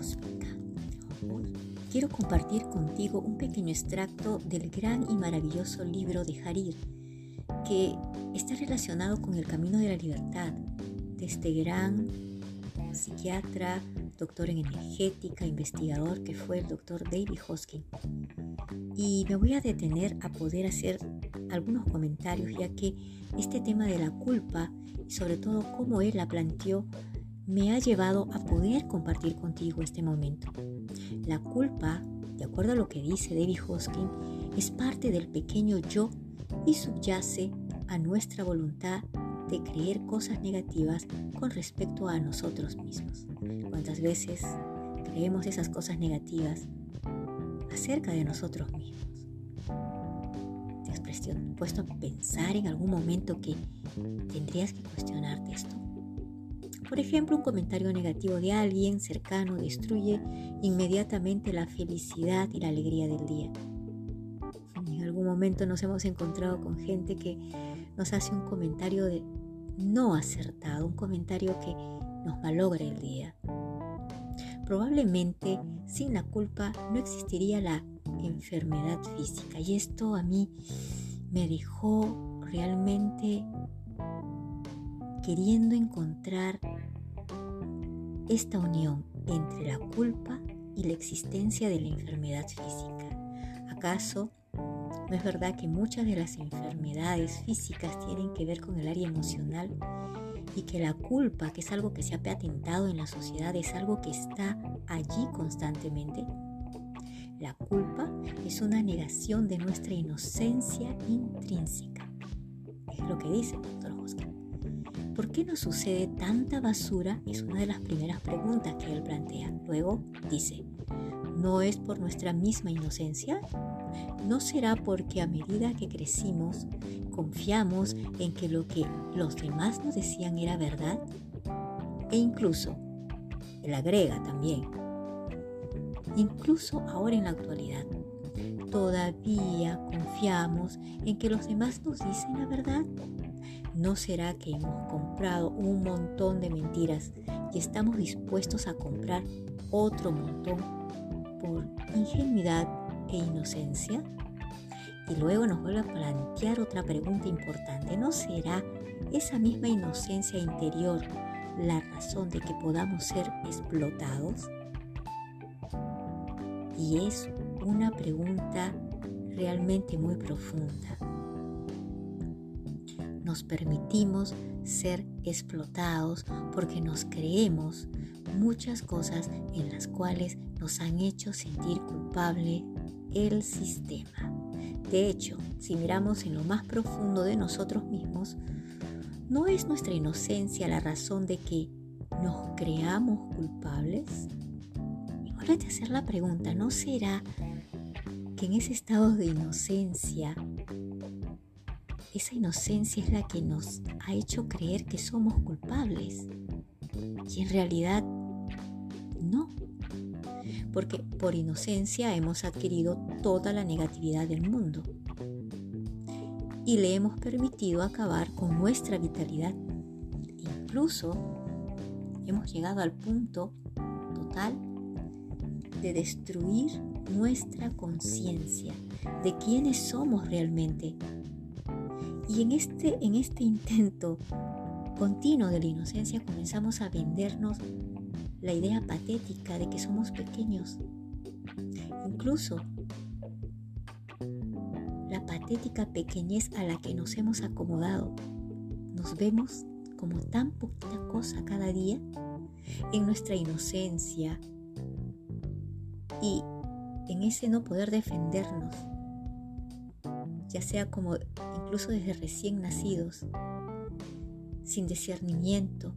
Cósmica. Hoy quiero compartir contigo un pequeño extracto del gran y maravilloso libro de Harir, que está relacionado con el camino de la libertad de este gran psiquiatra, doctor en energética, investigador que fue el doctor David Hoskin. Y me voy a detener a poder hacer algunos comentarios ya que este tema de la culpa y sobre todo cómo él la planteó me ha llevado a poder compartir contigo este momento. La culpa, de acuerdo a lo que dice David Hoskin, es parte del pequeño yo y subyace a nuestra voluntad de creer cosas negativas con respecto a nosotros mismos. ¿Cuántas veces creemos esas cosas negativas acerca de nosotros mismos? ¿Te has puesto a pensar en algún momento que tendrías que cuestionarte esto? Por ejemplo, un comentario negativo de alguien cercano destruye inmediatamente la felicidad y la alegría del día. En algún momento nos hemos encontrado con gente que nos hace un comentario de no acertado, un comentario que nos malogra el día. Probablemente sin la culpa no existiría la enfermedad física y esto a mí me dejó realmente queriendo encontrar esta unión entre la culpa y la existencia de la enfermedad física. ¿Acaso no es verdad que muchas de las enfermedades físicas tienen que ver con el área emocional y que la culpa, que es algo que se ha patentado en la sociedad, es algo que está allí constantemente? La culpa es una negación de nuestra inocencia intrínseca. Es lo que dice el doctor Hoskin. ¿Por qué nos sucede tanta basura? Es una de las primeras preguntas que él plantea. Luego dice, ¿no es por nuestra misma inocencia? ¿No será porque a medida que crecimos confiamos en que lo que los demás nos decían era verdad? E incluso, él agrega también, incluso ahora en la actualidad, todavía confiamos en que los demás nos dicen la verdad. ¿No será que hemos comprado un montón de mentiras y estamos dispuestos a comprar otro montón por ingenuidad e inocencia? Y luego nos vuelve a plantear otra pregunta importante. ¿No será esa misma inocencia interior la razón de que podamos ser explotados? Y es una pregunta realmente muy profunda. Nos permitimos ser explotados porque nos creemos muchas cosas en las cuales nos han hecho sentir culpable el sistema. De hecho, si miramos en lo más profundo de nosotros mismos, ¿no es nuestra inocencia la razón de que nos creamos culpables? Y vuelve a hacer la pregunta, ¿no será que en ese estado de inocencia, esa inocencia es la que nos ha hecho creer que somos culpables? Y en realidad no, porque por inocencia hemos adquirido toda la negatividad del mundo y le hemos permitido acabar con nuestra vitalidad. Incluso hemos llegado al punto total de destruir nuestra conciencia de quiénes somos realmente. Y en este, en este intento continuo de la inocencia comenzamos a vendernos la idea patética de que somos pequeños. Incluso la patética pequeñez a la que nos hemos acomodado. Nos vemos como tan poquita cosa cada día en nuestra inocencia y en ese no poder defendernos, ya sea como incluso desde recién nacidos, sin discernimiento,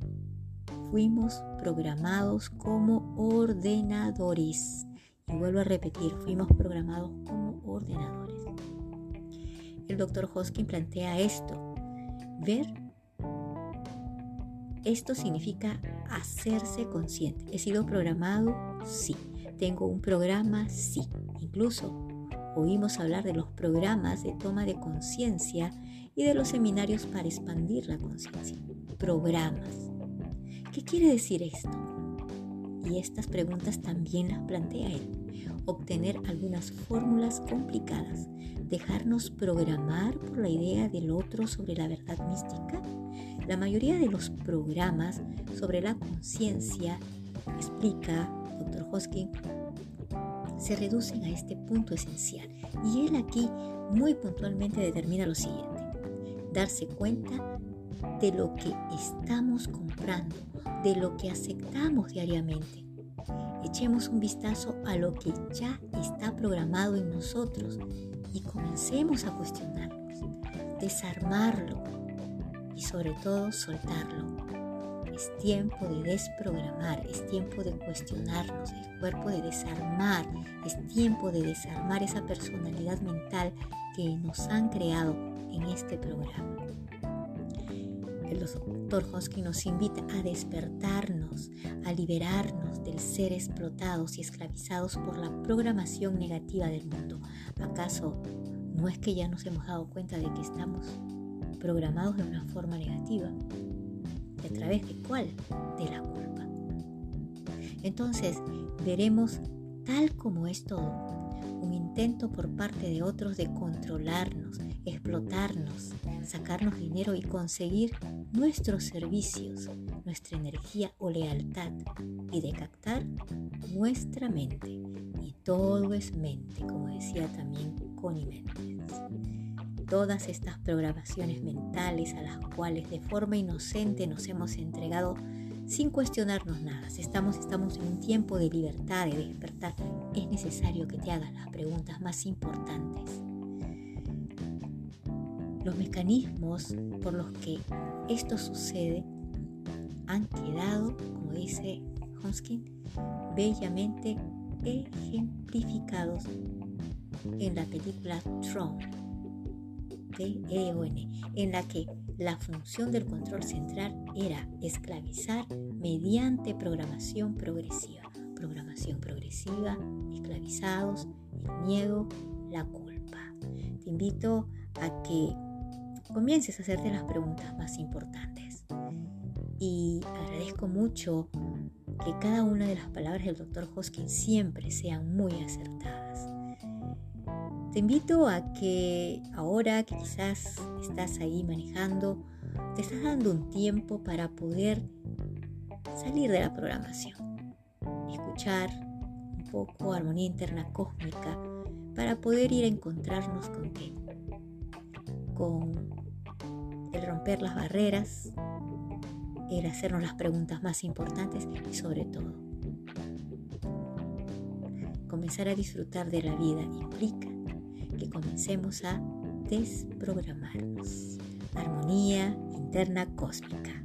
fuimos programados como ordenadores. Y vuelvo a repetir, fuimos programados como ordenadores. El doctor Hoskin plantea esto. Ver, esto significa hacerse consciente. ¿He sido programado? Sí. ¿Tengo un programa? Sí. Incluso oímos hablar de los programas de toma de conciencia y de los seminarios para expandir la conciencia. Programas. ¿Qué quiere decir esto? y estas preguntas también las plantea él. Obtener algunas fórmulas complicadas, dejarnos programar por la idea del otro sobre la verdad mística. La mayoría de los programas sobre la conciencia, explica Dr. Hoskin, se reducen a este punto esencial. Y él aquí muy puntualmente determina lo siguiente. Darse cuenta de lo que estamos comprando, de lo que aceptamos diariamente. Echemos un vistazo a lo que ya está programado en nosotros y comencemos a cuestionarnos, desarmarlo y sobre todo soltarlo. Es tiempo de desprogramar, es tiempo de cuestionarnos, el cuerpo de desarmar, es tiempo de desarmar esa personalidad mental que nos han creado en este programa. El doctor Hoskin nos invita a despertarnos, a liberarnos del ser explotados y esclavizados por la programación negativa del mundo. ¿Acaso no es que ya nos hemos dado cuenta de que estamos programados de una forma negativa? A través de cuál? De la culpa. Entonces, veremos tal como es todo, un intento por parte de otros de controlarnos, explotarnos, sacarnos dinero y conseguir nuestros servicios, nuestra energía o lealtad y de captar nuestra mente. Y todo es mente, como decía también Connie Méndez todas estas programaciones mentales a las cuales de forma inocente nos hemos entregado sin cuestionarnos nada. Estamos, estamos en un tiempo de libertad, de despertar, es necesario que te hagas las preguntas más importantes. Los mecanismos por los que esto sucede han quedado, como dice Honskin, bellamente ejemplificados en la película Tron en la que la función del control central era esclavizar mediante programación progresiva. Programación progresiva, esclavizados, el miedo, la culpa. Te invito a que comiences a hacerte las preguntas más importantes. Y agradezco mucho que cada una de las palabras del doctor Hoskin siempre sean muy acertadas. Te invito a que ahora que quizás estás ahí manejando, te estás dando un tiempo para poder salir de la programación, escuchar un poco armonía interna cósmica para poder ir a encontrarnos con qué, con el romper las barreras, el hacernos las preguntas más importantes y sobre todo comenzar a disfrutar de la vida implica que comencemos a desprogramarnos. Armonía interna cósmica.